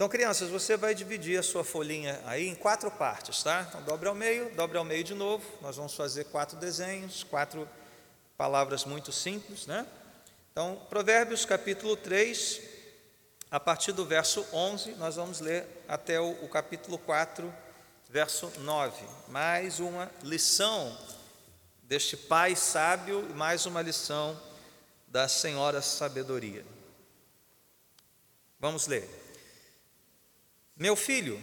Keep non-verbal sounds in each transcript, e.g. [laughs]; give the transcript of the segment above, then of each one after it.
Então, crianças, você vai dividir a sua folhinha aí em quatro partes, tá? Então, dobre ao meio, dobre ao meio de novo. Nós vamos fazer quatro desenhos, quatro palavras muito simples, né? Então, Provérbios capítulo 3, a partir do verso 11, nós vamos ler até o, o capítulo 4, verso 9. Mais uma lição deste pai sábio e mais uma lição da senhora sabedoria. Vamos ler. Meu filho,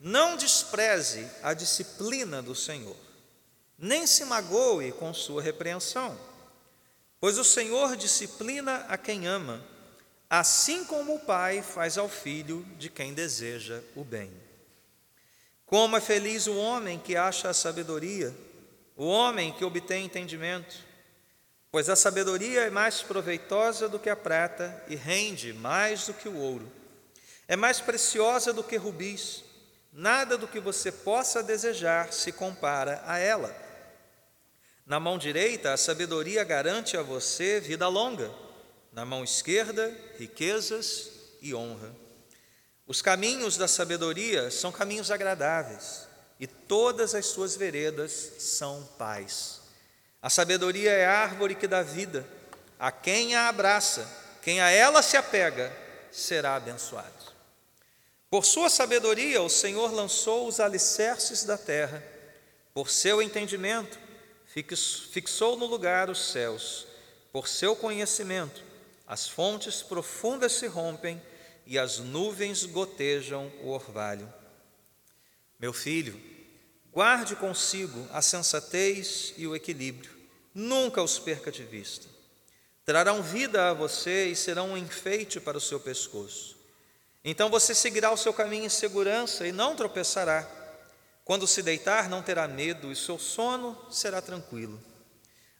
não despreze a disciplina do Senhor, nem se magoe com sua repreensão, pois o Senhor disciplina a quem ama, assim como o pai faz ao filho de quem deseja o bem. Como é feliz o homem que acha a sabedoria, o homem que obtém entendimento, pois a sabedoria é mais proveitosa do que a prata e rende mais do que o ouro. É mais preciosa do que rubis, nada do que você possa desejar se compara a ela. Na mão direita, a sabedoria garante a você vida longa, na mão esquerda, riquezas e honra. Os caminhos da sabedoria são caminhos agradáveis, e todas as suas veredas são paz. A sabedoria é a árvore que dá vida, a quem a abraça, quem a ela se apega, será abençoado. Por sua sabedoria, o Senhor lançou os alicerces da terra, por seu entendimento, fixou no lugar os céus, por seu conhecimento, as fontes profundas se rompem e as nuvens gotejam o orvalho. Meu filho, guarde consigo a sensatez e o equilíbrio, nunca os perca de vista. Trarão vida a você e serão um enfeite para o seu pescoço. Então você seguirá o seu caminho em segurança e não tropeçará. Quando se deitar, não terá medo e seu sono será tranquilo.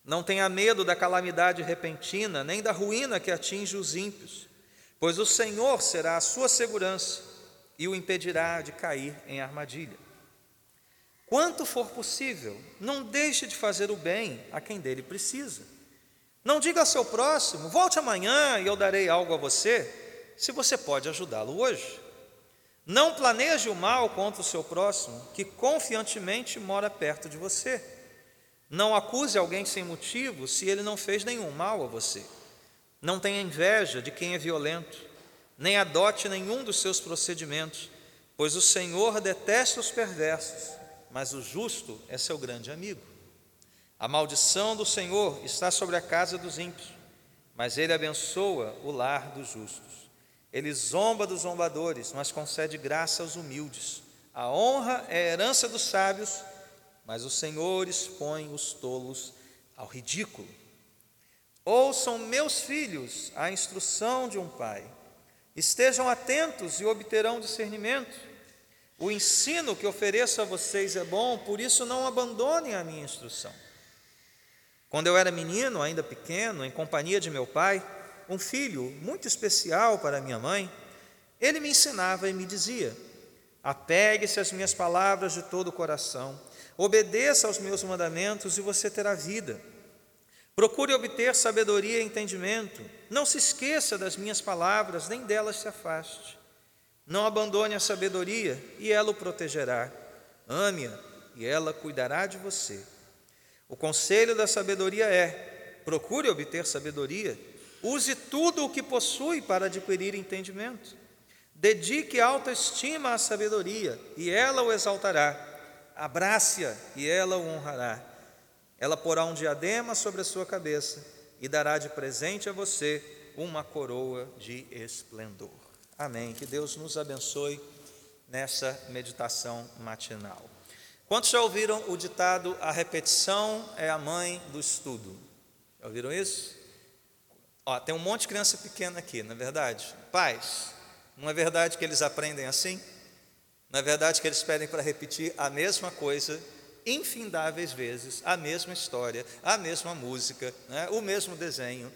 Não tenha medo da calamidade repentina, nem da ruína que atinge os ímpios, pois o Senhor será a sua segurança e o impedirá de cair em armadilha. Quanto for possível, não deixe de fazer o bem a quem dele precisa. Não diga ao seu próximo: volte amanhã e eu darei algo a você se você pode ajudá-lo hoje. Não planeje o mal contra o seu próximo, que confiantemente mora perto de você. Não acuse alguém sem motivo se ele não fez nenhum mal a você. Não tenha inveja de quem é violento, nem adote nenhum dos seus procedimentos, pois o Senhor detesta os perversos, mas o justo é seu grande amigo. A maldição do Senhor está sobre a casa dos ímpios, mas ele abençoa o lar dos justos. Ele zomba dos zombadores, mas concede graça aos humildes. A honra é a herança dos sábios, mas o Senhor expõe os tolos ao ridículo. Ouçam, meus filhos, a instrução de um pai. Estejam atentos e obterão discernimento. O ensino que ofereço a vocês é bom, por isso não abandonem a minha instrução. Quando eu era menino, ainda pequeno, em companhia de meu pai, um filho muito especial para minha mãe, ele me ensinava e me dizia: Apegue-se às minhas palavras de todo o coração, obedeça aos meus mandamentos e você terá vida. Procure obter sabedoria e entendimento. Não se esqueça das minhas palavras, nem delas se afaste. Não abandone a sabedoria e ela o protegerá. Ame-a e ela cuidará de você. O conselho da sabedoria é: procure obter sabedoria Use tudo o que possui para adquirir entendimento. Dedique autoestima à sabedoria, e ela o exaltará. Abrace-a, e ela o honrará. Ela porá um diadema sobre a sua cabeça e dará de presente a você uma coroa de esplendor. Amém. Que Deus nos abençoe nessa meditação matinal. Quantos já ouviram o ditado: a repetição é a mãe do estudo? Já ouviram isso? Ó, tem um monte de criança pequena aqui, não é verdade? Pais, não é verdade que eles aprendem assim? Não é verdade que eles pedem para repetir a mesma coisa infindáveis vezes, a mesma história, a mesma música, né? o mesmo desenho?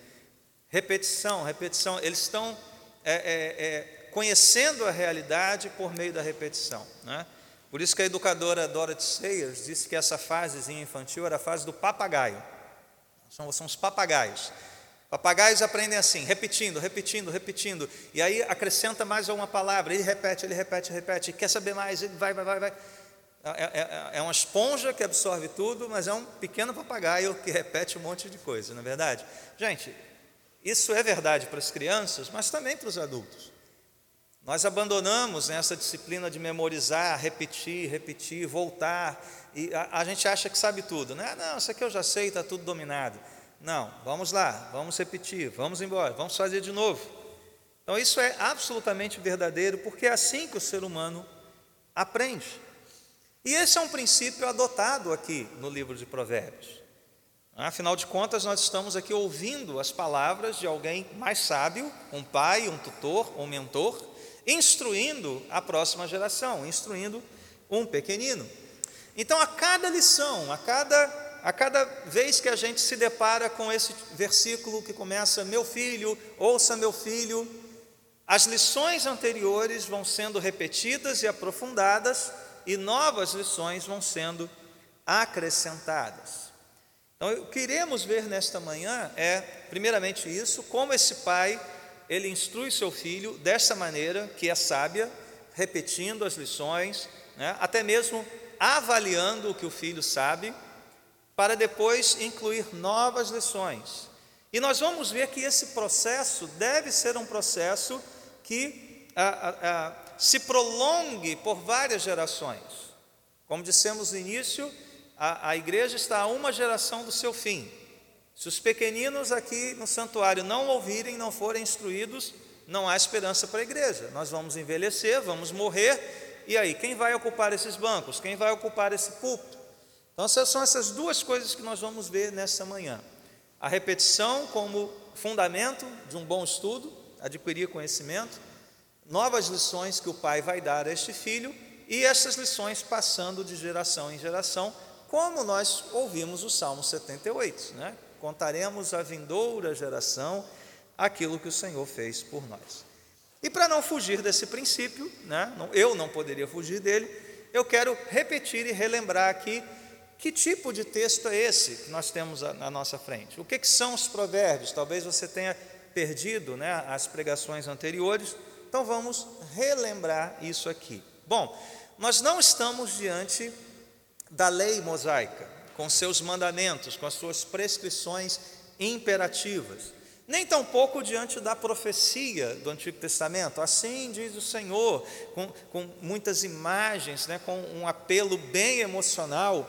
Repetição, repetição, eles estão é, é, é, conhecendo a realidade por meio da repetição. Né? Por isso que a educadora Dorothy Sayers disse que essa fasezinha infantil era a fase do papagaio. São, são os papagaios. Papagaios aprendem assim, repetindo, repetindo, repetindo. E aí acrescenta mais uma palavra, ele repete, ele repete, repete. Quer saber mais? Ele vai, vai, vai, vai. É, é, é, uma esponja que absorve tudo, mas é um pequeno papagaio que repete um monte de coisa, não é verdade? Gente, isso é verdade para as crianças, mas também para os adultos. Nós abandonamos essa disciplina de memorizar, repetir, repetir, voltar, e a, a gente acha que sabe tudo, né? Não, isso aqui eu já sei, está tudo dominado. Não, vamos lá, vamos repetir, vamos embora, vamos fazer de novo. Então, isso é absolutamente verdadeiro, porque é assim que o ser humano aprende. E esse é um princípio adotado aqui no livro de Provérbios. Afinal de contas, nós estamos aqui ouvindo as palavras de alguém mais sábio, um pai, um tutor, um mentor, instruindo a próxima geração, instruindo um pequenino. Então, a cada lição, a cada a cada vez que a gente se depara com esse versículo que começa: Meu filho, ouça meu filho, as lições anteriores vão sendo repetidas e aprofundadas, e novas lições vão sendo acrescentadas. Então, o que iremos ver nesta manhã é, primeiramente, isso: como esse pai ele instrui seu filho dessa maneira, que é sábia, repetindo as lições, né, até mesmo avaliando o que o filho sabe para depois incluir novas lições. E nós vamos ver que esse processo deve ser um processo que a, a, a, se prolongue por várias gerações. Como dissemos no início, a, igreja está a uma geração do seu fim. Se os pequeninos aqui no santuário não ouvirem, não forem instruídos, não há esperança para a igreja. Nós vamos envelhecer, vamos morrer, e aí, quem vai ocupar esses bancos? Quem vai ocupar esse púlpito? Então, são essas duas coisas que nós vamos ver nessa manhã: a repetição como fundamento de um bom estudo, adquirir conhecimento, novas lições que o pai vai dar a este filho e essas lições passando de geração em geração, como nós ouvimos o Salmo 78, né? Contaremos à vindoura geração aquilo que o Senhor fez por nós. E para não fugir desse princípio, né? eu não poderia fugir dele, eu quero repetir e relembrar aqui que tipo de texto é esse que nós temos na nossa frente? O que, que são os provérbios? Talvez você tenha perdido né, as pregações anteriores, então vamos relembrar isso aqui. Bom, nós não estamos diante da lei mosaica, com seus mandamentos, com as suas prescrições imperativas, nem tampouco diante da profecia do Antigo Testamento, assim diz o Senhor, com, com muitas imagens, né, com um apelo bem emocional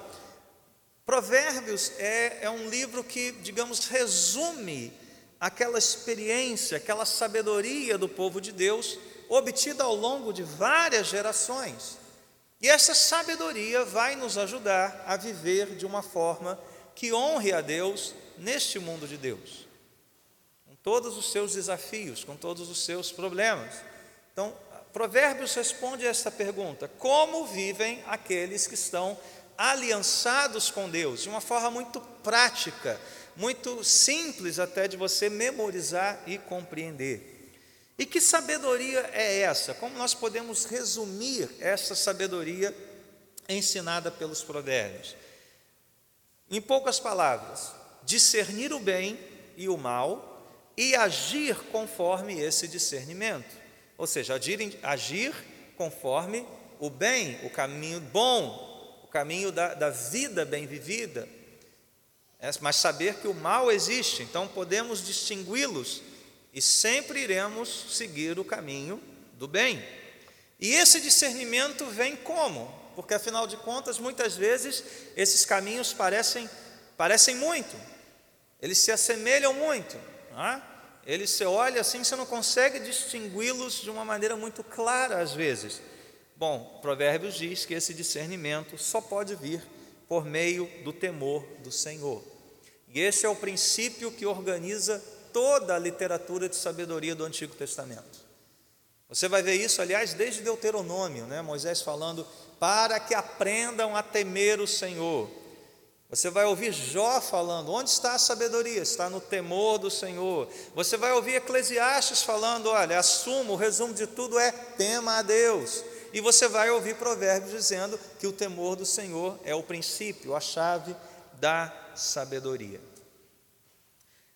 Provérbios é, é um livro que, digamos, resume aquela experiência, aquela sabedoria do povo de Deus, obtida ao longo de várias gerações. E essa sabedoria vai nos ajudar a viver de uma forma que honre a Deus neste mundo de Deus, com todos os seus desafios, com todos os seus problemas. Então, Provérbios responde a esta pergunta: como vivem aqueles que estão aliançados com Deus, de uma forma muito prática, muito simples até de você memorizar e compreender. E que sabedoria é essa? Como nós podemos resumir essa sabedoria ensinada pelos provérbios? Em poucas palavras, discernir o bem e o mal e agir conforme esse discernimento. Ou seja, agir, agir conforme o bem, o caminho bom, caminho da, da vida bem vivida, é, mas saber que o mal existe, então podemos distingui-los e sempre iremos seguir o caminho do bem. E esse discernimento vem como? Porque afinal de contas, muitas vezes esses caminhos parecem, parecem muito, eles se assemelham muito. É? Eles se olha assim, você não consegue distingui-los de uma maneira muito clara às vezes. Bom, Provérbios diz que esse discernimento só pode vir por meio do temor do Senhor. E esse é o princípio que organiza toda a literatura de sabedoria do Antigo Testamento. Você vai ver isso, aliás, desde Deuteronômio, né? Moisés falando, para que aprendam a temer o Senhor. Você vai ouvir Jó falando, onde está a sabedoria? Está no temor do Senhor. Você vai ouvir Eclesiastes falando, olha, assumo, o resumo de tudo é tema a Deus. E você vai ouvir provérbios dizendo que o temor do Senhor é o princípio, a chave da sabedoria.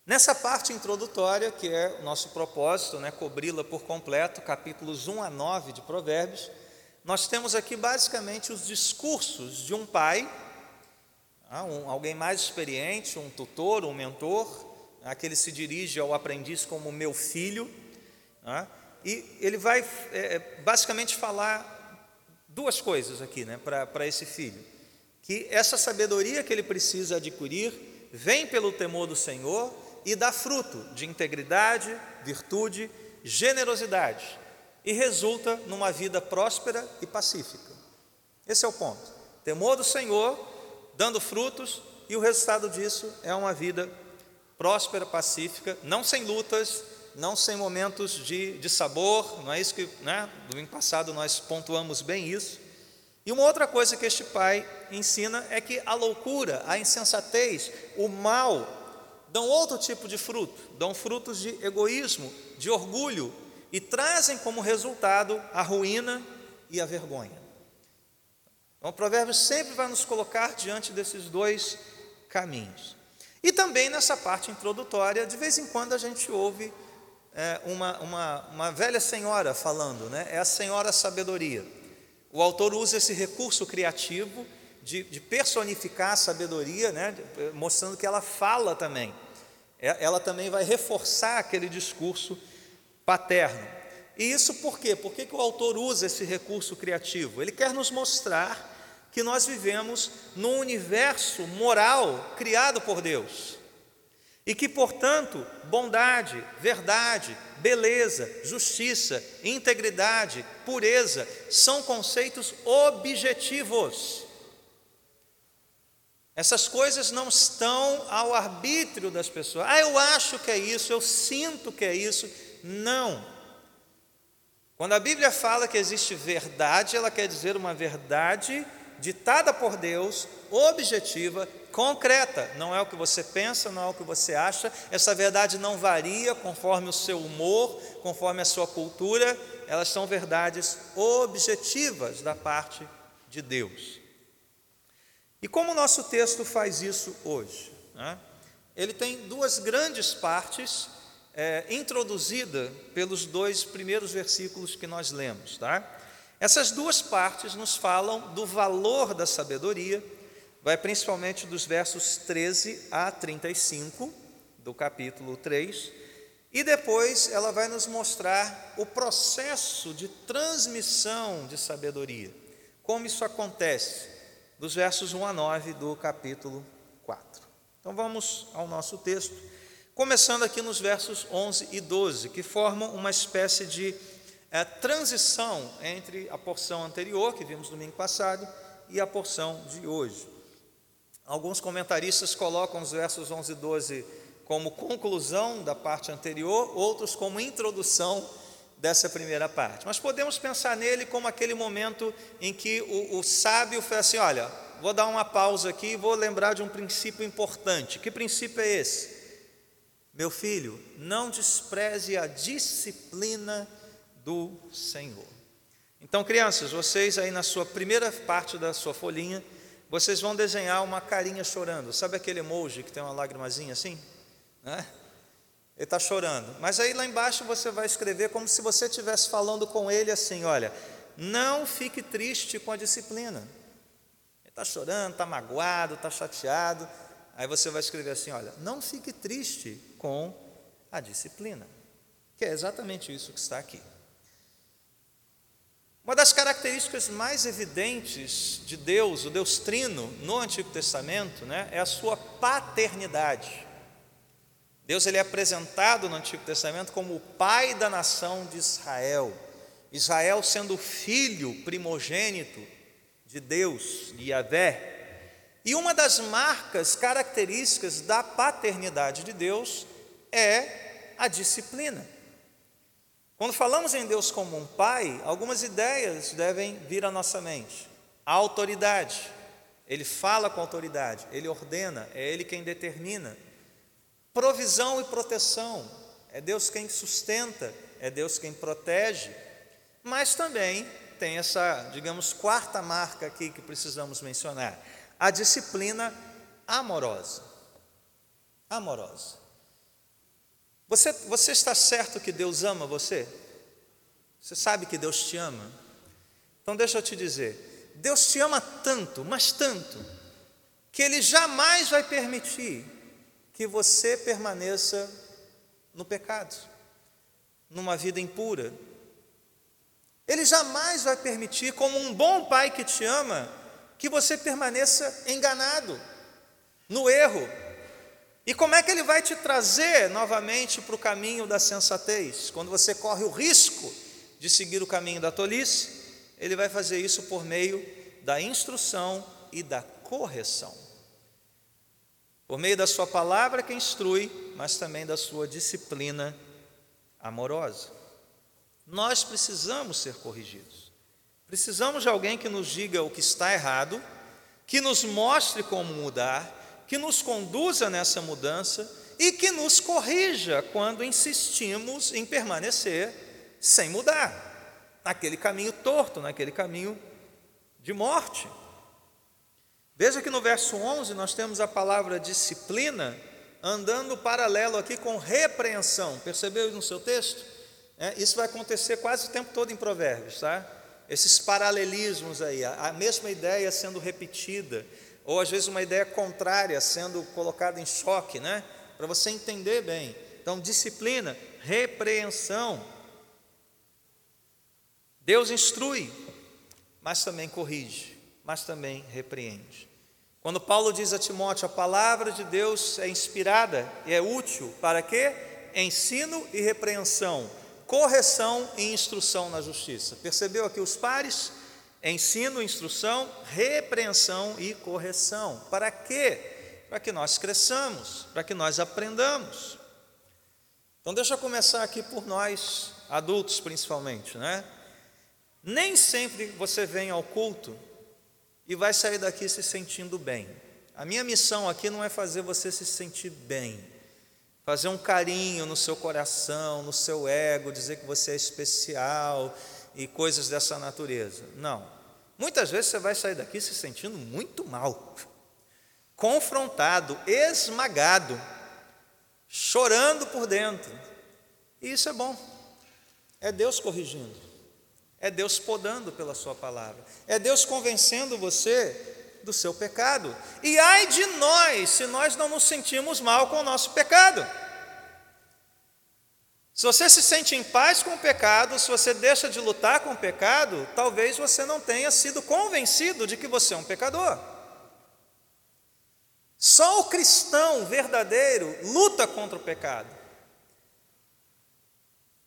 Nessa parte introdutória, que é o nosso propósito, né, cobri-la por completo, capítulos 1 a 9 de Provérbios, nós temos aqui basicamente os discursos de um pai, ah, alguém mais experiente, um tutor, um mentor, aquele se dirige ao aprendiz como meu filho, ah, e ele vai é, basicamente falar duas coisas aqui né, para esse filho: que essa sabedoria que ele precisa adquirir vem pelo temor do Senhor e dá fruto de integridade, virtude, generosidade e resulta numa vida próspera e pacífica. Esse é o ponto. Temor do Senhor, dando frutos, e o resultado disso é uma vida próspera, pacífica, não sem lutas, não sem momentos de, de sabor, não é isso que, né? Domingo passado nós pontuamos bem isso. E uma outra coisa que este pai ensina é que a loucura, a insensatez, o mal dão outro tipo de fruto, dão frutos de egoísmo, de orgulho e trazem como resultado a ruína e a vergonha. Então, o provérbio sempre vai nos colocar diante desses dois caminhos. E também nessa parte introdutória, de vez em quando a gente ouve é, uma, uma, uma velha senhora falando, né? é a senhora sabedoria. O autor usa esse recurso criativo de, de personificar a sabedoria, né? mostrando que ela fala também. É, ela também vai reforçar aquele discurso paterno. E isso por quê? Por que, que o autor usa esse recurso criativo? Ele quer nos mostrar que nós vivemos num universo moral criado por Deus. E que, portanto, bondade, verdade, beleza, justiça, integridade, pureza são conceitos objetivos. Essas coisas não estão ao arbítrio das pessoas. Ah, eu acho que é isso, eu sinto que é isso. Não. Quando a Bíblia fala que existe verdade, ela quer dizer uma verdade ditada por Deus, objetiva, concreta. Não é o que você pensa, não é o que você acha. Essa verdade não varia conforme o seu humor, conforme a sua cultura. Elas são verdades objetivas da parte de Deus. E como o nosso texto faz isso hoje? Né? Ele tem duas grandes partes é, introduzida pelos dois primeiros versículos que nós lemos, tá? Essas duas partes nos falam do valor da sabedoria, vai principalmente dos versos 13 a 35 do capítulo 3, e depois ela vai nos mostrar o processo de transmissão de sabedoria, como isso acontece, dos versos 1 a 9 do capítulo 4. Então vamos ao nosso texto, começando aqui nos versos 11 e 12, que formam uma espécie de é, transição entre a porção anterior, que vimos domingo passado, e a porção de hoje. Alguns comentaristas colocam os versos 11 e 12 como conclusão da parte anterior, outros como introdução dessa primeira parte. Mas podemos pensar nele como aquele momento em que o, o sábio fala assim: olha, vou dar uma pausa aqui e vou lembrar de um princípio importante. Que princípio é esse? Meu filho, não despreze a disciplina do Senhor. Então, crianças, vocês aí na sua primeira parte da sua folhinha, vocês vão desenhar uma carinha chorando. Sabe aquele emoji que tem uma lagrimazinha assim? Né? Ele está chorando. Mas aí lá embaixo você vai escrever como se você estivesse falando com ele assim: olha, não fique triste com a disciplina. Ele está chorando, está magoado, está chateado. Aí você vai escrever assim: olha, não fique triste com a disciplina. Que é exatamente isso que está aqui. Uma das características mais evidentes de Deus, o Deus Trino, no Antigo Testamento, né, é a sua paternidade. Deus ele é apresentado no Antigo Testamento como o pai da nação de Israel. Israel sendo o filho primogênito de Deus, de Yahvé. E uma das marcas características da paternidade de Deus é a disciplina. Quando falamos em Deus como um pai, algumas ideias devem vir à nossa mente. A autoridade, ele fala com autoridade, ele ordena, é ele quem determina. Provisão e proteção, é Deus quem sustenta, é Deus quem protege. Mas também tem essa, digamos, quarta marca aqui que precisamos mencionar: a disciplina amorosa. Amorosa. Você, você está certo que Deus ama você? Você sabe que Deus te ama? Então deixa eu te dizer, Deus te ama tanto, mas tanto, que Ele jamais vai permitir que você permaneça no pecado, numa vida impura. Ele jamais vai permitir, como um bom pai que te ama, que você permaneça enganado, no erro. E como é que ele vai te trazer novamente para o caminho da sensatez? Quando você corre o risco de seguir o caminho da tolice, ele vai fazer isso por meio da instrução e da correção. Por meio da sua palavra que instrui, mas também da sua disciplina amorosa. Nós precisamos ser corrigidos. Precisamos de alguém que nos diga o que está errado, que nos mostre como mudar, que nos conduza nessa mudança e que nos corrija quando insistimos em permanecer sem mudar, naquele caminho torto, naquele caminho de morte. Veja que no verso 11 nós temos a palavra disciplina andando paralelo aqui com repreensão. Percebeu no seu texto? É, isso vai acontecer quase o tempo todo em Provérbios, tá? Esses paralelismos aí, a, a mesma ideia sendo repetida, ou às vezes uma ideia contrária sendo colocada em choque, né? Para você entender bem. Então, disciplina, repreensão. Deus instrui, mas também corrige, mas também repreende. Quando Paulo diz a Timóteo, a palavra de Deus é inspirada e é útil para quê? Ensino e repreensão, correção e instrução na justiça. Percebeu aqui os pares? Ensino, instrução, repreensão e correção. Para quê? Para que nós cresçamos, para que nós aprendamos. Então deixa eu começar aqui por nós, adultos principalmente, né? Nem sempre você vem ao culto e vai sair daqui se sentindo bem. A minha missão aqui não é fazer você se sentir bem, fazer um carinho no seu coração, no seu ego, dizer que você é especial e coisas dessa natureza. Não. Muitas vezes você vai sair daqui se sentindo muito mal, confrontado, esmagado, chorando por dentro. E isso é bom. É Deus corrigindo. É Deus podando pela Sua palavra. É Deus convencendo você do seu pecado. E ai de nós, se nós não nos sentimos mal com o nosso pecado. Se você se sente em paz com o pecado, se você deixa de lutar com o pecado, talvez você não tenha sido convencido de que você é um pecador. Só o cristão verdadeiro luta contra o pecado.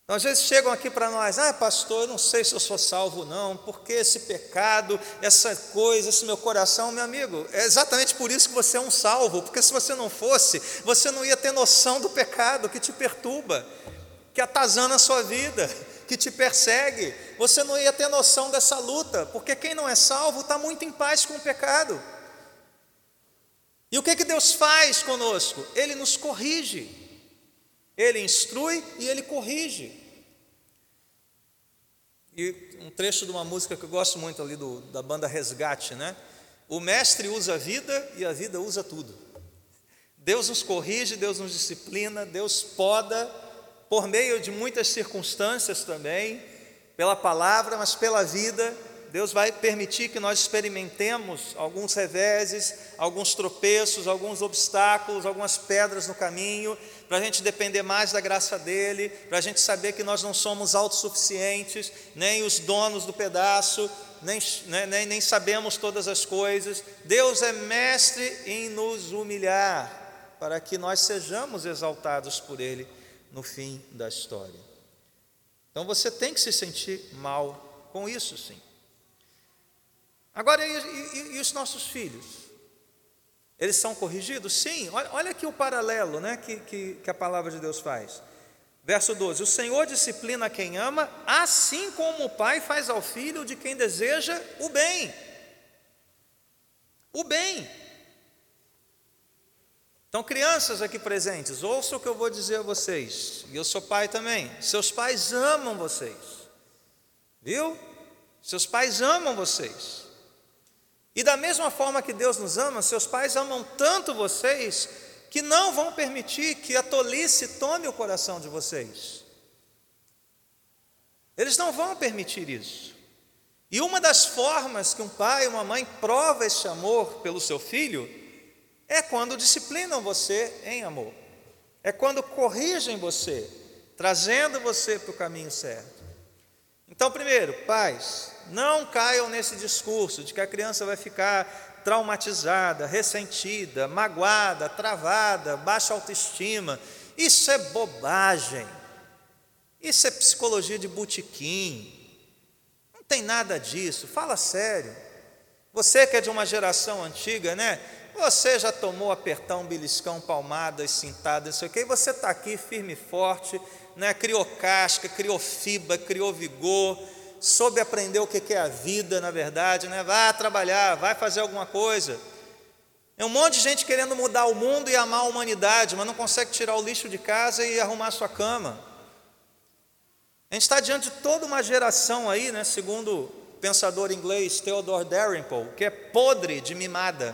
Então, às vezes chegam aqui para nós, ah, pastor, eu não sei se eu sou salvo não, porque esse pecado, essa coisa, esse meu coração, meu amigo, é exatamente por isso que você é um salvo, porque se você não fosse, você não ia ter noção do pecado que te perturba, que atazana a sua vida, que te persegue, você não ia ter noção dessa luta, porque quem não é salvo está muito em paz com o pecado. E o que, que Deus faz conosco? Ele nos corrige. Ele instrui e ele corrige. E um trecho de uma música que eu gosto muito ali do, da banda Resgate, né? O mestre usa a vida e a vida usa tudo. Deus nos corrige, Deus nos disciplina, Deus poda por meio de muitas circunstâncias também, pela palavra, mas pela vida. Deus vai permitir que nós experimentemos alguns reveses, alguns tropeços, alguns obstáculos, algumas pedras no caminho, para a gente depender mais da graça dele, para a gente saber que nós não somos autossuficientes, nem os donos do pedaço, nem, né, nem, nem sabemos todas as coisas. Deus é mestre em nos humilhar, para que nós sejamos exaltados por ele no fim da história. Então você tem que se sentir mal com isso, sim. Agora, e, e, e os nossos filhos? Eles são corrigidos? Sim, olha, olha aqui o paralelo né, que, que, que a palavra de Deus faz. Verso 12: O Senhor disciplina quem ama, assim como o Pai faz ao filho de quem deseja o bem. O bem. Então, crianças aqui presentes, ouçam o que eu vou dizer a vocês, e eu sou pai também. Seus pais amam vocês, viu? Seus pais amam vocês. E da mesma forma que Deus nos ama, seus pais amam tanto vocês, que não vão permitir que a tolice tome o coração de vocês. Eles não vão permitir isso. E uma das formas que um pai e uma mãe prova esse amor pelo seu filho é quando disciplinam você em amor. É quando corrigem você, trazendo você para o caminho certo. Então, primeiro, pais, não caiam nesse discurso de que a criança vai ficar traumatizada, ressentida, magoada, travada, baixa autoestima. Isso é bobagem. Isso é psicologia de botequim. Não tem nada disso. Fala sério. Você que é de uma geração antiga, né? Você já tomou apertão, beliscão, palmadas, cintada, não sei o quê, e você está aqui firme e forte, né? criou casca, criou fibra, criou vigor, soube aprender o que é a vida, na verdade, né? trabalhar, vai fazer alguma coisa. É um monte de gente querendo mudar o mundo e amar a humanidade, mas não consegue tirar o lixo de casa e arrumar sua cama. A gente está diante de toda uma geração aí, né, segundo o pensador inglês Theodore Dalrymple, que é podre de mimada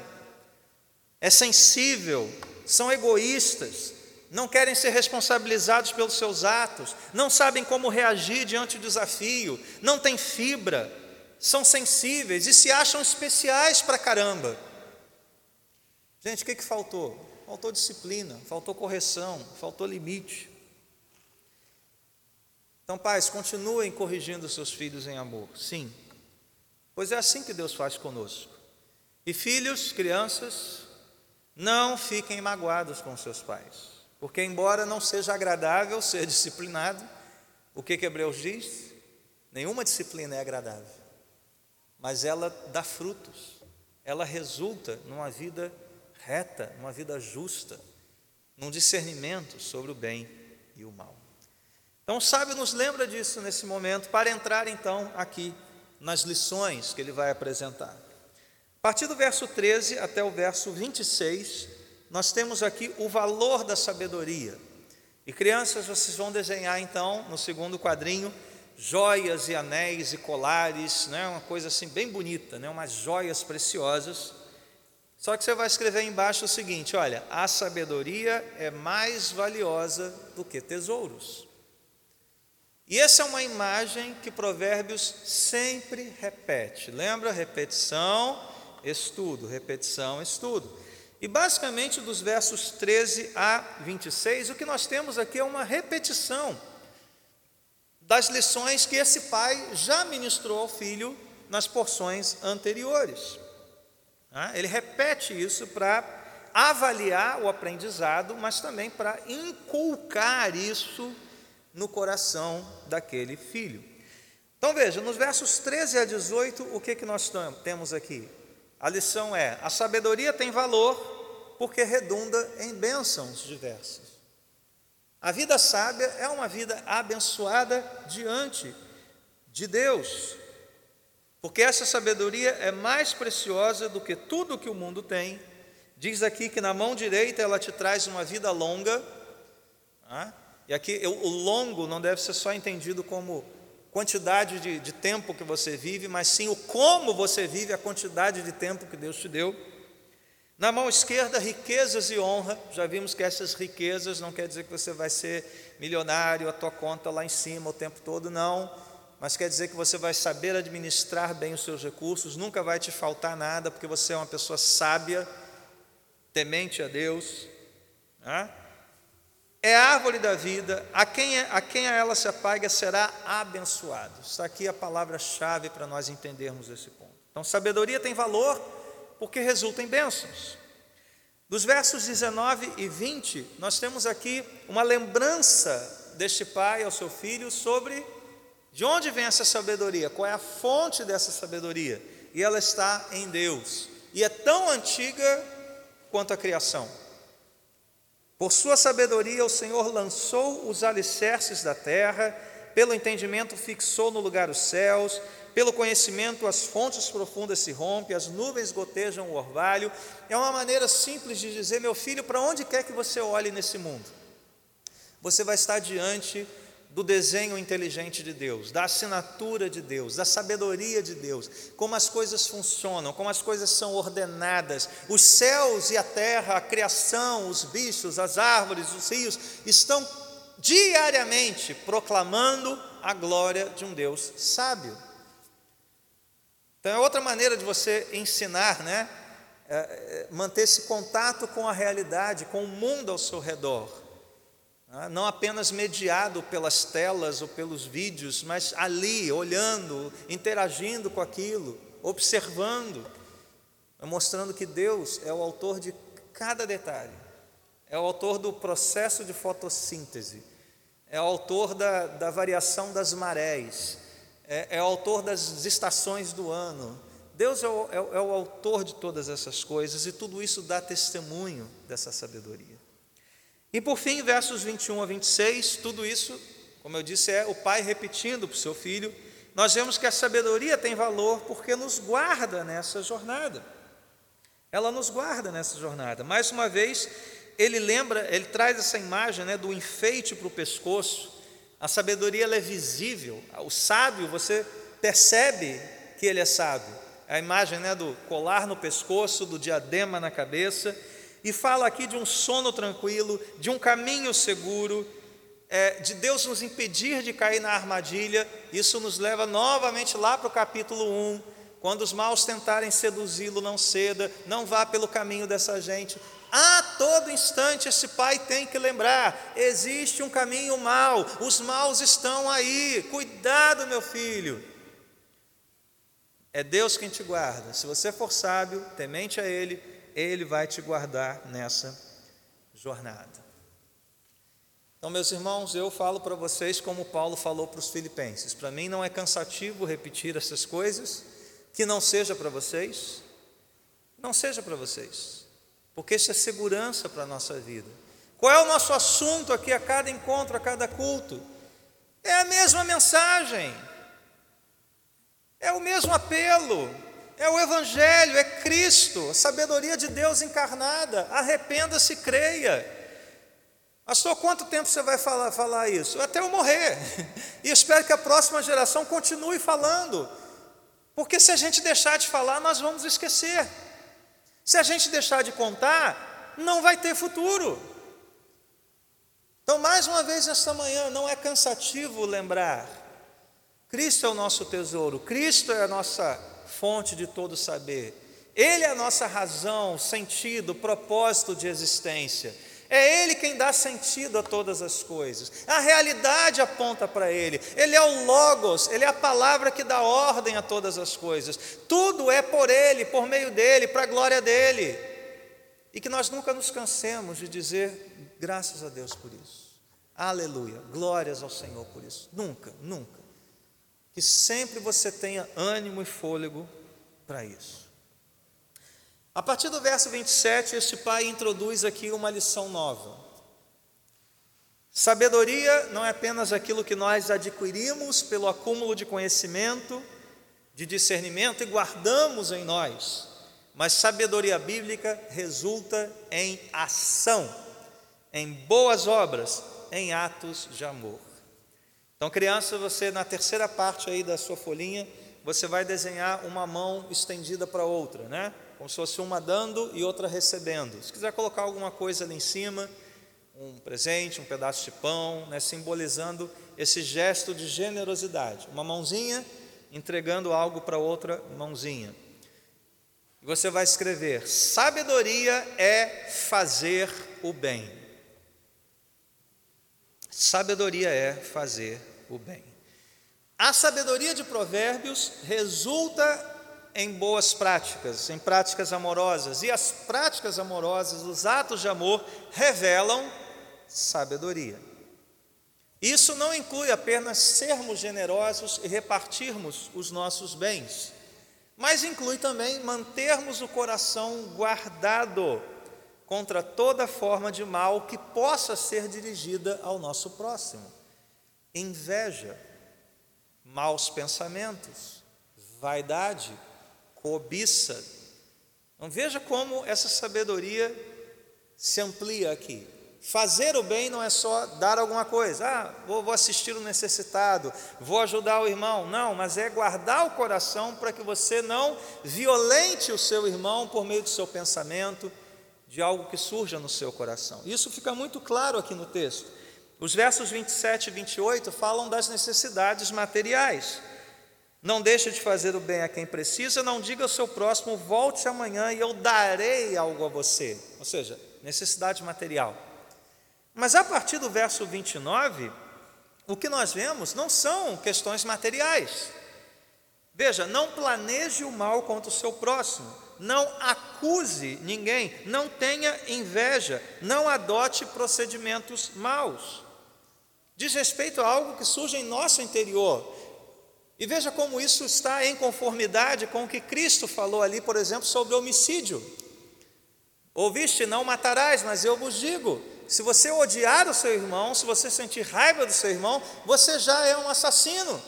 é sensível, são egoístas, não querem ser responsabilizados pelos seus atos, não sabem como reagir diante do desafio, não têm fibra, são sensíveis e se acham especiais para caramba. Gente, o que, que faltou? Faltou disciplina, faltou correção, faltou limite. Então, pais, continuem corrigindo seus filhos em amor, sim, pois é assim que Deus faz conosco. E filhos, crianças, não fiquem magoados com seus pais, porque, embora não seja agradável ser disciplinado, o que, que Hebreus diz? Nenhuma disciplina é agradável, mas ela dá frutos, ela resulta numa vida reta, numa vida justa, num discernimento sobre o bem e o mal. Então, o sábio nos lembra disso nesse momento, para entrar então aqui nas lições que ele vai apresentar. A partir do verso 13 até o verso 26, nós temos aqui o valor da sabedoria. E crianças, vocês vão desenhar então, no segundo quadrinho, joias e anéis e colares, né? uma coisa assim bem bonita, né? umas joias preciosas. Só que você vai escrever embaixo o seguinte: olha, a sabedoria é mais valiosa do que tesouros. E essa é uma imagem que Provérbios sempre repete. Lembra? Repetição estudo, repetição, estudo. E basicamente dos versos 13 a 26, o que nós temos aqui é uma repetição das lições que esse pai já ministrou ao filho nas porções anteriores. Tá? Ele repete isso para avaliar o aprendizado, mas também para inculcar isso no coração daquele filho. Então veja, nos versos 13 a 18, o que, que nós temos aqui? A lição é: a sabedoria tem valor porque redunda em bênçãos diversas. A vida sábia é uma vida abençoada diante de Deus, porque essa sabedoria é mais preciosa do que tudo que o mundo tem. Diz aqui que na mão direita ela te traz uma vida longa, ah, e aqui o longo não deve ser só entendido como quantidade de, de tempo que você vive, mas sim o como você vive, a quantidade de tempo que Deus te deu. Na mão esquerda, riquezas e honra. Já vimos que essas riquezas não quer dizer que você vai ser milionário, a tua conta lá em cima o tempo todo, não. Mas quer dizer que você vai saber administrar bem os seus recursos, nunca vai te faltar nada, porque você é uma pessoa sábia, temente a Deus. Né? É a árvore da vida, a quem, a quem a ela se apaga será abençoado. Está aqui a palavra-chave para nós entendermos esse ponto. Então, sabedoria tem valor porque resulta em bênçãos. Dos versos 19 e 20, nós temos aqui uma lembrança deste pai ao seu filho sobre de onde vem essa sabedoria, qual é a fonte dessa sabedoria. E ela está em Deus. E é tão antiga quanto a criação. Por sua sabedoria, o Senhor lançou os alicerces da terra, pelo entendimento fixou no lugar os céus, pelo conhecimento as fontes profundas se rompem, as nuvens gotejam o orvalho. É uma maneira simples de dizer, meu filho, para onde quer que você olhe nesse mundo, você vai estar diante do desenho inteligente de Deus, da assinatura de Deus, da sabedoria de Deus, como as coisas funcionam, como as coisas são ordenadas. Os céus e a terra, a criação, os bichos, as árvores, os rios, estão diariamente proclamando a glória de um Deus sábio. Então é outra maneira de você ensinar, né? É, é, manter esse contato com a realidade, com o mundo ao seu redor. Né? Não apenas mediado pelas telas ou pelos vídeos, mas ali, olhando, interagindo com aquilo, observando, mostrando que Deus é o autor de cada detalhe, é o autor do processo de fotossíntese, é o autor da, da variação das marés, é, é o autor das estações do ano. Deus é o, é, é o autor de todas essas coisas e tudo isso dá testemunho dessa sabedoria. E por fim, versos 21 a 26, tudo isso, como eu disse, é o pai repetindo para o seu filho. Nós vemos que a sabedoria tem valor porque nos guarda nessa jornada. Ela nos guarda nessa jornada. Mais uma vez, ele lembra, ele traz essa imagem né, do enfeite para o pescoço. A sabedoria é visível. O sábio, você percebe que ele é sábio. A imagem né, do colar no pescoço, do diadema na cabeça. E fala aqui de um sono tranquilo, de um caminho seguro, é, de Deus nos impedir de cair na armadilha. Isso nos leva novamente lá para o capítulo 1. Quando os maus tentarem seduzi-lo, não ceda, não vá pelo caminho dessa gente. A todo instante esse pai tem que lembrar: existe um caminho mau, os maus estão aí, cuidado, meu filho. É Deus quem te guarda. Se você for sábio, temente a Ele, Ele vai te guardar nessa jornada. Então, meus irmãos, eu falo para vocês como Paulo falou para os filipenses. Para mim não é cansativo repetir essas coisas, que não seja para vocês, não seja para vocês porque isso é segurança para a nossa vida. Qual é o nosso assunto aqui a cada encontro, a cada culto? É a mesma mensagem, é o mesmo apelo, é o Evangelho, é Cristo, a sabedoria de Deus encarnada. Arrependa-se, creia. Pastor, quanto tempo você vai falar, falar isso? Até eu morrer. E espero que a próxima geração continue falando. Porque se a gente deixar de falar, nós vamos esquecer. Se a gente deixar de contar, não vai ter futuro. Então, mais uma vez esta manhã, não é cansativo lembrar. Cristo é o nosso tesouro, Cristo é a nossa fonte de todo saber. Ele é a nossa razão, sentido, propósito de existência. É Ele quem dá sentido a todas as coisas. A realidade aponta para Ele. Ele é o Logos, Ele é a palavra que dá ordem a todas as coisas. Tudo é por Ele, por meio dEle, para a glória dEle. E que nós nunca nos cansemos de dizer graças a Deus por isso. Aleluia, glórias ao Senhor por isso. Nunca, nunca. Que sempre você tenha ânimo e fôlego para isso. A partir do verso 27, este pai introduz aqui uma lição nova. Sabedoria não é apenas aquilo que nós adquirimos pelo acúmulo de conhecimento, de discernimento e guardamos em nós, mas sabedoria bíblica resulta em ação, em boas obras, em atos de amor. Então, criança, você na terceira parte aí da sua folhinha, você vai desenhar uma mão estendida para outra, né? como se fosse uma dando e outra recebendo. Se quiser colocar alguma coisa ali em cima, um presente, um pedaço de pão, né, simbolizando esse gesto de generosidade. Uma mãozinha entregando algo para outra mãozinha. E você vai escrever: sabedoria é fazer o bem. Sabedoria é fazer o bem. A sabedoria de Provérbios resulta em boas práticas, em práticas amorosas. E as práticas amorosas, os atos de amor, revelam sabedoria. Isso não inclui apenas sermos generosos e repartirmos os nossos bens, mas inclui também mantermos o coração guardado contra toda forma de mal que possa ser dirigida ao nosso próximo. Inveja, maus pensamentos, vaidade, cobiça. Então veja como essa sabedoria se amplia aqui. Fazer o bem não é só dar alguma coisa, ah, vou, assistir o necessitado, vou ajudar o irmão. Não, mas é guardar o coração para que você não violente o seu irmão por meio do seu pensamento, de algo que surja no seu coração. Isso fica muito claro aqui no texto. Os versos 27 e 28 falam das necessidades materiais. Não deixe de fazer o bem a quem precisa, não diga ao seu próximo, volte amanhã e eu darei algo a você. Ou seja, necessidade material. Mas a partir do verso 29, o que nós vemos não são questões materiais. Veja, não planeje o mal contra o seu próximo, não acuse ninguém, não tenha inveja, não adote procedimentos maus. Diz respeito a algo que surge em nosso interior. E veja como isso está em conformidade com o que Cristo falou ali, por exemplo, sobre homicídio. Ouviste, não matarás, mas eu vos digo: se você odiar o seu irmão, se você sentir raiva do seu irmão, você já é um assassino.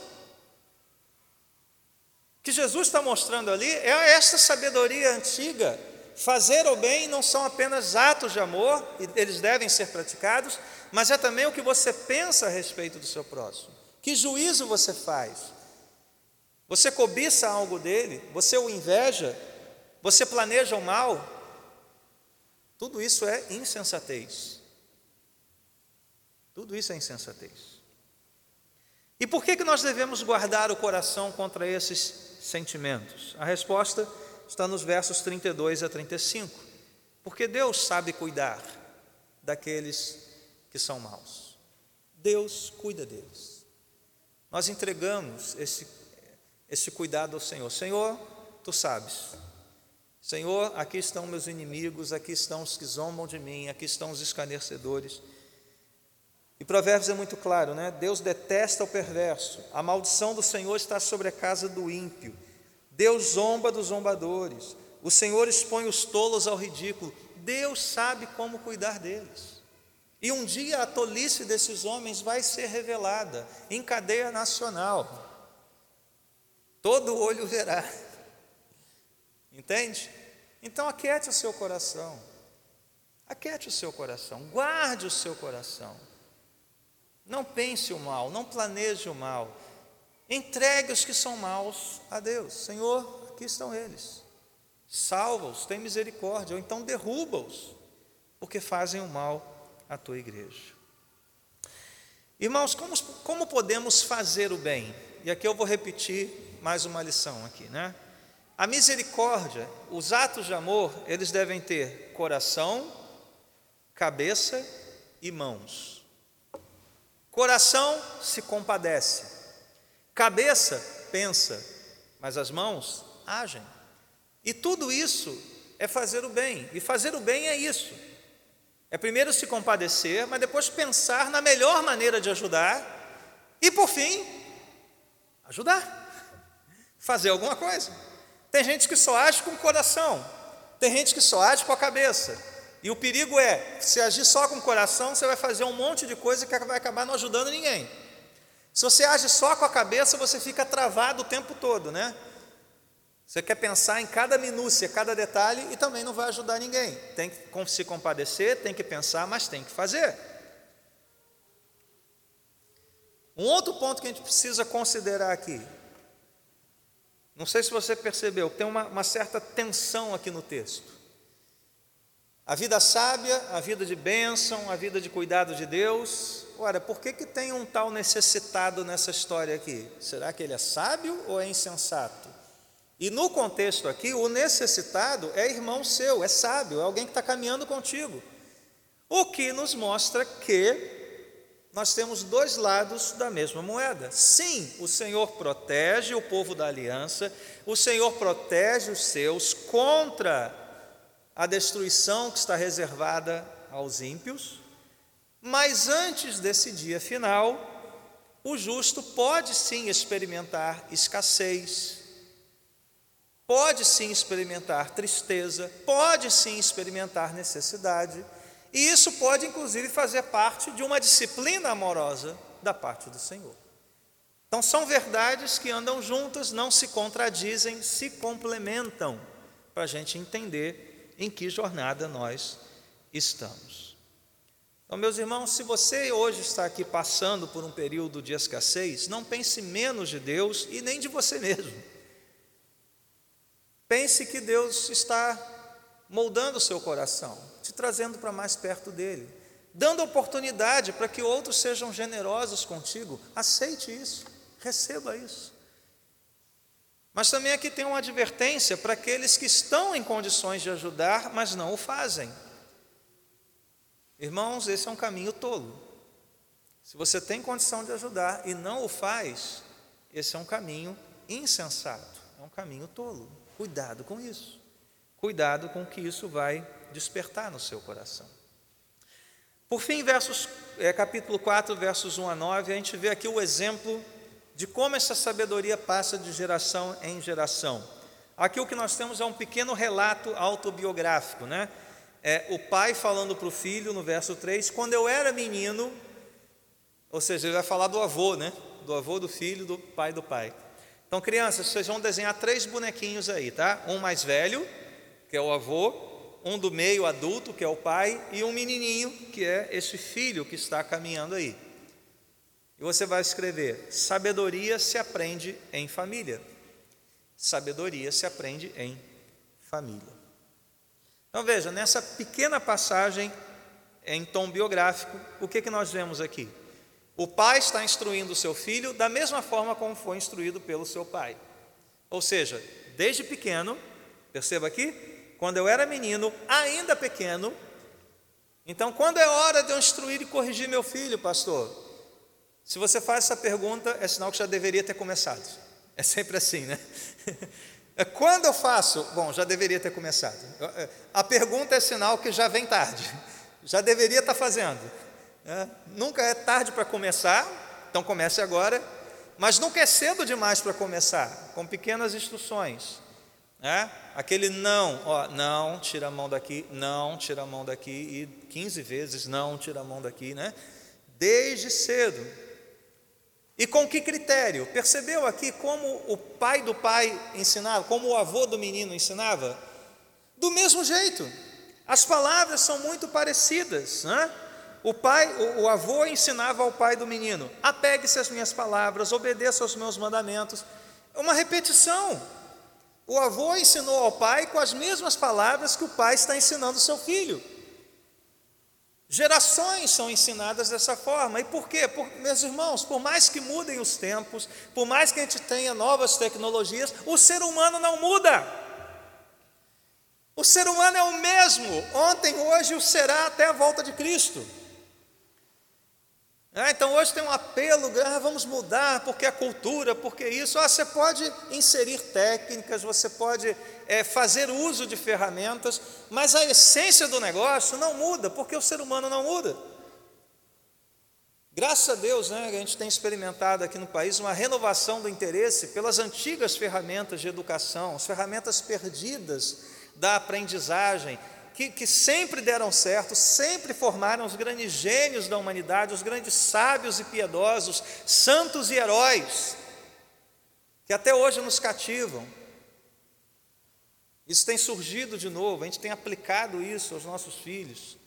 Que Jesus está mostrando ali é esta sabedoria antiga. Fazer o bem não são apenas atos de amor, eles devem ser praticados, mas é também o que você pensa a respeito do seu próximo. Que juízo você faz? Você cobiça algo dele? Você o inveja? Você planeja o mal? Tudo isso é insensatez. Tudo isso é insensatez. E por que, que nós devemos guardar o coração contra esses sentimentos? A resposta está nos versos 32 a 35. Porque Deus sabe cuidar daqueles que são maus. Deus cuida deles. Nós entregamos esse, esse cuidado ao Senhor. Senhor, tu sabes. Senhor, aqui estão meus inimigos, aqui estão os que zombam de mim, aqui estão os escarnecedores. E Provérbios é muito claro, né? Deus detesta o perverso, a maldição do Senhor está sobre a casa do ímpio, Deus zomba dos zombadores, o Senhor expõe os tolos ao ridículo, Deus sabe como cuidar deles. E um dia a tolice desses homens vai ser revelada em cadeia nacional. Todo olho verá. Entende? Então aquiete o seu coração. Aquiete o seu coração, guarde o seu coração. Não pense o mal, não planeje o mal. Entregue os que são maus a Deus. Senhor, aqui estão eles. Salva-os, tem misericórdia, ou então derruba-os, porque fazem o mal à tua igreja. Irmãos, como, como podemos fazer o bem? E aqui eu vou repetir mais uma lição aqui, né? A misericórdia, os atos de amor, eles devem ter coração, cabeça e mãos. Coração se compadece, cabeça pensa, mas as mãos agem. E tudo isso é fazer o bem, e fazer o bem é isso. É primeiro se compadecer, mas depois pensar na melhor maneira de ajudar, e por fim, ajudar, fazer alguma coisa. Tem gente que só age com o coração, tem gente que só age com a cabeça. E o perigo é, se agir só com o coração, você vai fazer um monte de coisa que vai acabar não ajudando ninguém. Se você age só com a cabeça, você fica travado o tempo todo, né? Você quer pensar em cada minúcia, cada detalhe e também não vai ajudar ninguém. Tem que se compadecer, tem que pensar, mas tem que fazer. Um outro ponto que a gente precisa considerar aqui. Não sei se você percebeu, tem uma, uma certa tensão aqui no texto. A vida sábia, a vida de bênção, a vida de cuidado de Deus. Ora, por que, que tem um tal necessitado nessa história aqui? Será que ele é sábio ou é insensato? E no contexto aqui, o necessitado é irmão seu, é sábio, é alguém que está caminhando contigo. O que nos mostra que nós temos dois lados da mesma moeda. Sim, o Senhor protege o povo da aliança, o Senhor protege os seus contra a destruição que está reservada aos ímpios, mas antes desse dia final, o justo pode sim experimentar escassez, pode sim experimentar tristeza, pode sim experimentar necessidade, e isso pode inclusive fazer parte de uma disciplina amorosa da parte do Senhor. Então, são verdades que andam juntas, não se contradizem, se complementam, para a gente entender em que jornada nós estamos. Então, meus irmãos, se você hoje está aqui passando por um período de escassez, não pense menos de Deus e nem de você mesmo. Pense que Deus está moldando o seu coração, te trazendo para mais perto dele, dando oportunidade para que outros sejam generosos contigo. Aceite isso, receba isso. Mas também aqui tem uma advertência para aqueles que estão em condições de ajudar, mas não o fazem. Irmãos, esse é um caminho tolo. Se você tem condição de ajudar e não o faz, esse é um caminho insensato, é um caminho tolo. Cuidado com isso. Cuidado com o que isso vai despertar no seu coração. Por fim, versos, é, capítulo 4, versos 1 a 9, a gente vê aqui o exemplo de como essa sabedoria passa de geração em geração. Aqui o que nós temos é um pequeno relato autobiográfico, né? É o pai falando para o filho, no verso 3, quando eu era menino, ou seja, ele vai falar do avô, né? Do avô do filho, do pai do pai. Então, crianças, vocês vão desenhar três bonequinhos aí, tá? Um mais velho, que é o avô, um do meio adulto, que é o pai, e um menininho, que é esse filho que está caminhando aí. E você vai escrever: sabedoria se aprende em família. Sabedoria se aprende em família. Então veja, nessa pequena passagem em tom biográfico, o que, que nós vemos aqui? O pai está instruindo o seu filho da mesma forma como foi instruído pelo seu pai. Ou seja, desde pequeno, perceba aqui, quando eu era menino, ainda pequeno, então quando é hora de eu instruir e corrigir meu filho, pastor? Se você faz essa pergunta, é sinal que já deveria ter começado. É sempre assim, né? [laughs] Quando eu faço? Bom, já deveria ter começado. A pergunta é sinal que já vem tarde. [laughs] Já deveria estar fazendo. É, nunca é tarde para começar, então comece agora, mas nunca é cedo demais para começar, com pequenas instruções. É? Aquele não, ó, não, tira a mão daqui, não, tira a mão daqui, e 15 vezes não, tira a mão daqui, né? Desde cedo. E com que critério? Percebeu aqui como o pai do pai ensinava, como o avô do menino ensinava? Do mesmo jeito. As palavras são muito parecidas, né? O pai, o, o avô ensinava ao pai do menino: apegue-se às minhas palavras, obedeça aos meus mandamentos. É uma repetição. O avô ensinou ao pai com as mesmas palavras que o pai está ensinando ao seu filho. Gerações são ensinadas dessa forma. E por quê? Por, meus irmãos, por mais que mudem os tempos, por mais que a gente tenha novas tecnologias, o ser humano não muda. O ser humano é o mesmo, ontem, hoje o será até a volta de Cristo. Ah, então hoje tem um apelo, ah, vamos mudar, porque a cultura, porque isso. Ah, você pode inserir técnicas, você pode é, fazer uso de ferramentas, mas a essência do negócio não muda, porque o ser humano não muda. Graças a Deus, né, a gente tem experimentado aqui no país uma renovação do interesse pelas antigas ferramentas de educação, as ferramentas perdidas da aprendizagem, que, que sempre deram certo, sempre formaram os grandes gênios da humanidade, os grandes sábios e piedosos, santos e heróis, que até hoje nos cativam. Isso tem surgido de novo, a gente tem aplicado isso aos nossos filhos,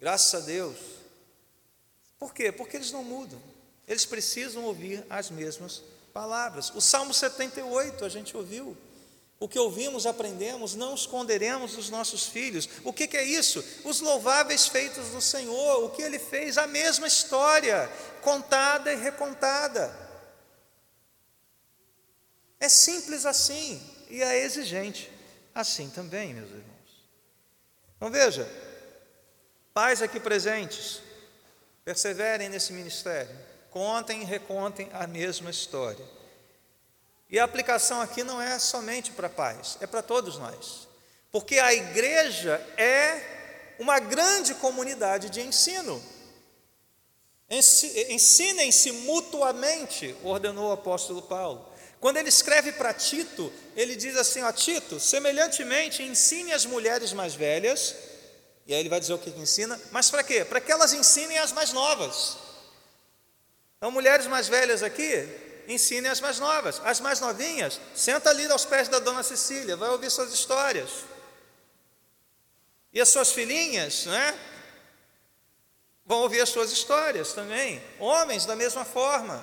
graças a Deus. Por quê? Porque eles não mudam, eles precisam ouvir as mesmas palavras. O Salmo 78 a gente ouviu. O que ouvimos, aprendemos, não esconderemos dos nossos filhos. O que, que, é isso? Os louváveis feitos do Senhor, o que ele fez, a mesma história, contada e recontada. É simples assim e é exigente assim também, meus irmãos. Então veja, pais aqui presentes, perseverem nesse ministério, contem e recontem a mesma história. E a aplicação aqui não é somente para pais, é para todos nós. Porque a igreja é uma grande comunidade de ensino. Ensinem-se mutuamente, ordenou o apóstolo Paulo. Quando ele escreve para Tito, ele diz assim: ó, Tito, semelhantemente, ensine as mulheres mais velhas, e aí ele vai dizer o que ensina, mas para quê? Para que elas ensinem as mais novas. Então, mulheres mais velhas aqui, ensinem as mais novas. As mais novinhas, senta ali aos pés da dona Cecília, vai ouvir suas histórias. E as suas filhinhas, né? vão ouvir as suas histórias também. Homens, da mesma forma.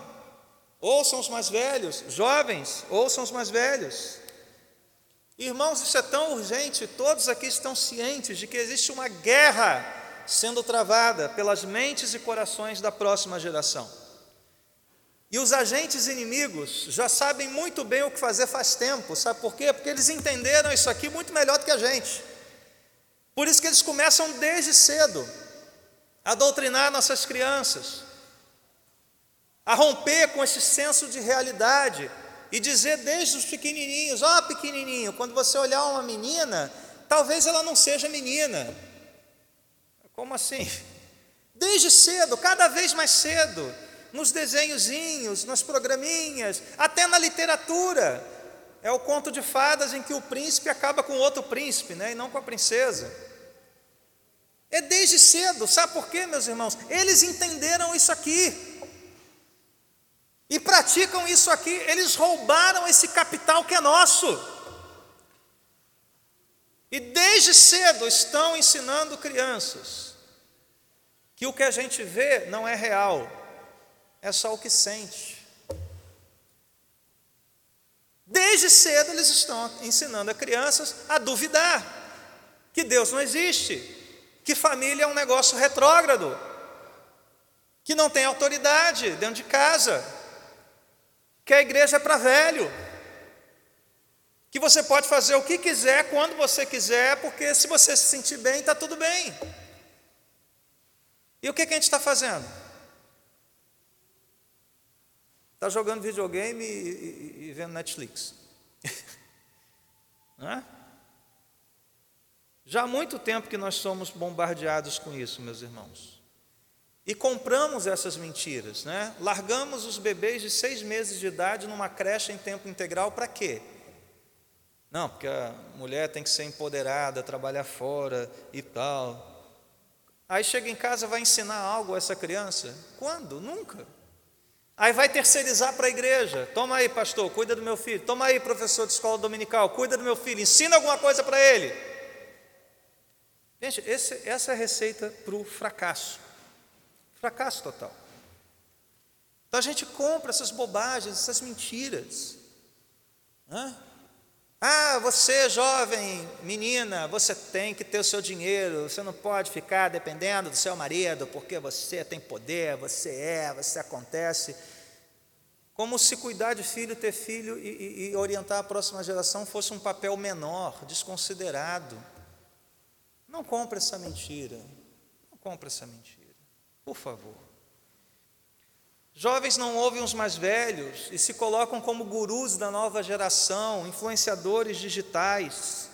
Ouçam os mais velhos. Jovens, ouçam os mais velhos. Irmãos, isso é tão urgente, todos aqui estão cientes de que existe uma guerra sendo travada pelas mentes e corações da próxima geração. E os agentes inimigos já sabem muito bem o que fazer faz tempo, sabe por quê? Porque eles entenderam isso aqui muito melhor do que a gente. Por isso que eles começam desde cedo a doutrinar nossas crianças, a romper com esse senso de realidade e dizer desde os pequenininhos: ó, oh, pequenininho, quando você olhar uma menina, talvez ela não seja menina. Como assim? Desde cedo, cada vez mais cedo, nos desenhozinhos, nas programinhas, até na literatura. É o conto de fadas em que o príncipe acaba com outro príncipe, né, e não com a princesa. É desde cedo, sabe por quê, meus irmãos? Eles entenderam isso aqui e praticam isso aqui, eles roubaram esse capital que é nosso. E desde cedo estão ensinando crianças que o que a gente vê não é real, é só o que sente. Desde cedo eles estão ensinando a crianças a duvidar que Deus não existe, que família é um negócio retrógrado, que não tem autoridade dentro de casa que a igreja é para velho, que você pode fazer o que quiser, quando você quiser, porque se você se sentir bem, está tudo bem. E o que, que a gente está fazendo? Está jogando videogame e, e, e vendo Netflix. [laughs] Não é? Já há muito tempo que nós somos bombardeados com isso, meus irmãos. E compramos essas mentiras, né? Largamos os bebês de seis meses de idade numa creche em tempo integral para quê? Não, porque a mulher tem que ser empoderada, trabalhar fora e tal. Aí chega em casa vai ensinar algo a essa criança? Quando? Nunca. Aí vai terceirizar para a igreja. Toma aí, pastor, cuida do meu filho. Toma aí, professor de escola dominical, cuida do meu filho. Ensina alguma coisa para ele. Gente, esse, essa é a receita para o fracasso. Fracasso total. Então a gente compra essas bobagens, essas mentiras. Hã? Ah, você jovem, menina, você tem que ter o seu dinheiro, você não pode ficar dependendo do seu marido, porque você tem poder, você é, você acontece. Como se cuidar de filho, ter filho e, e, e orientar a próxima geração fosse um papel menor, desconsiderado. Não compre essa mentira. Não compre essa mentira. Por favor. Jovens não ouvem os mais velhos e se colocam como gurus da nova geração, influenciadores digitais.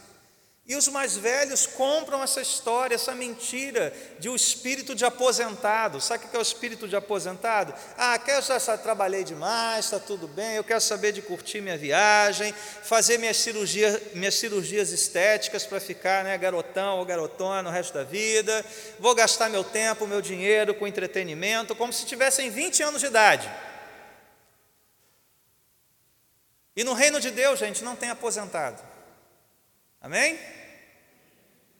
E os mais velhos compram essa história, essa mentira de um espírito de aposentado. Sabe o que é o espírito de aposentado? Ah, quero já, já trabalhei demais, está tudo bem, eu quero saber de curtir minha viagem, fazer minhas cirurgias, minhas cirurgias estéticas para ficar né, garotão ou garotona no resto da vida. Vou gastar meu tempo, meu dinheiro com entretenimento, como se tivessem 20 anos de idade. E no reino de Deus, gente, não tem aposentado. Amém?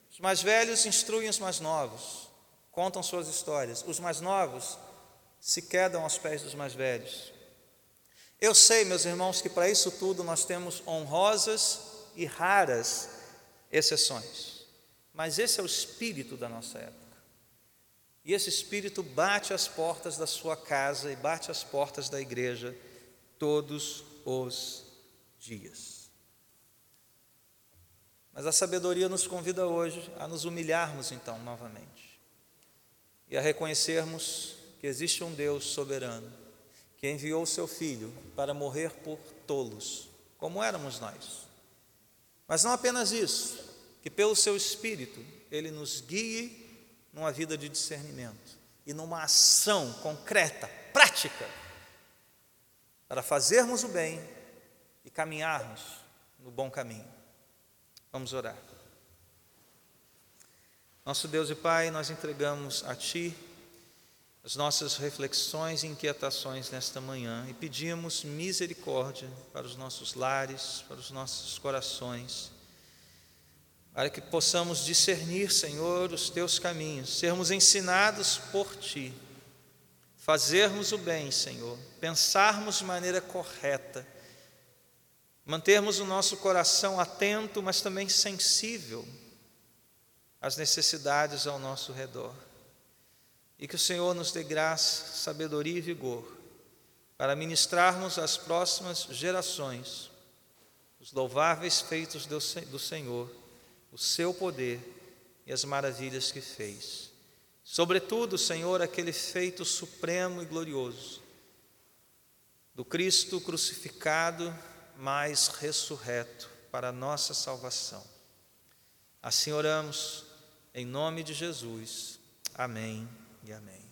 Os mais velhos instruem os mais novos, contam suas histórias. Os mais novos se quedam aos pés dos mais velhos. Eu sei, meus irmãos, que para isso tudo nós temos honrosas e raras exceções, mas esse é o espírito da nossa época. E esse espírito bate as portas da sua casa e bate as portas da igreja todos os dias. Mas a sabedoria nos convida hoje a nos humilharmos então novamente e a reconhecermos que existe um Deus soberano que enviou seu filho para morrer por tolos, como éramos nós. Mas não apenas isso, que pelo seu espírito ele nos guie numa vida de discernimento e numa ação concreta, prática, para fazermos o bem e caminharmos no bom caminho. Vamos orar. Nosso Deus e Pai, nós entregamos a Ti as nossas reflexões e inquietações nesta manhã e pedimos misericórdia para os nossos lares, para os nossos corações. para que possamos discernir, Senhor, os teus caminhos, sermos ensinados por ti, fazermos o bem, Senhor, pensarmos de maneira correta, mantermos o nosso coração atento, mas também sensível às necessidades ao nosso redor. E que o Senhor nos dê graça, sabedoria e vigor para ministrarmos às próximas gerações os louváveis feitos do Senhor, o seu poder e as maravilhas que fez. Sobretudo, Senhor, aquele feito supremo e glorioso do Cristo crucificado, mas ressurreto para a nossa salvação. Assim oramos, em nome de Jesus. Amém e amém.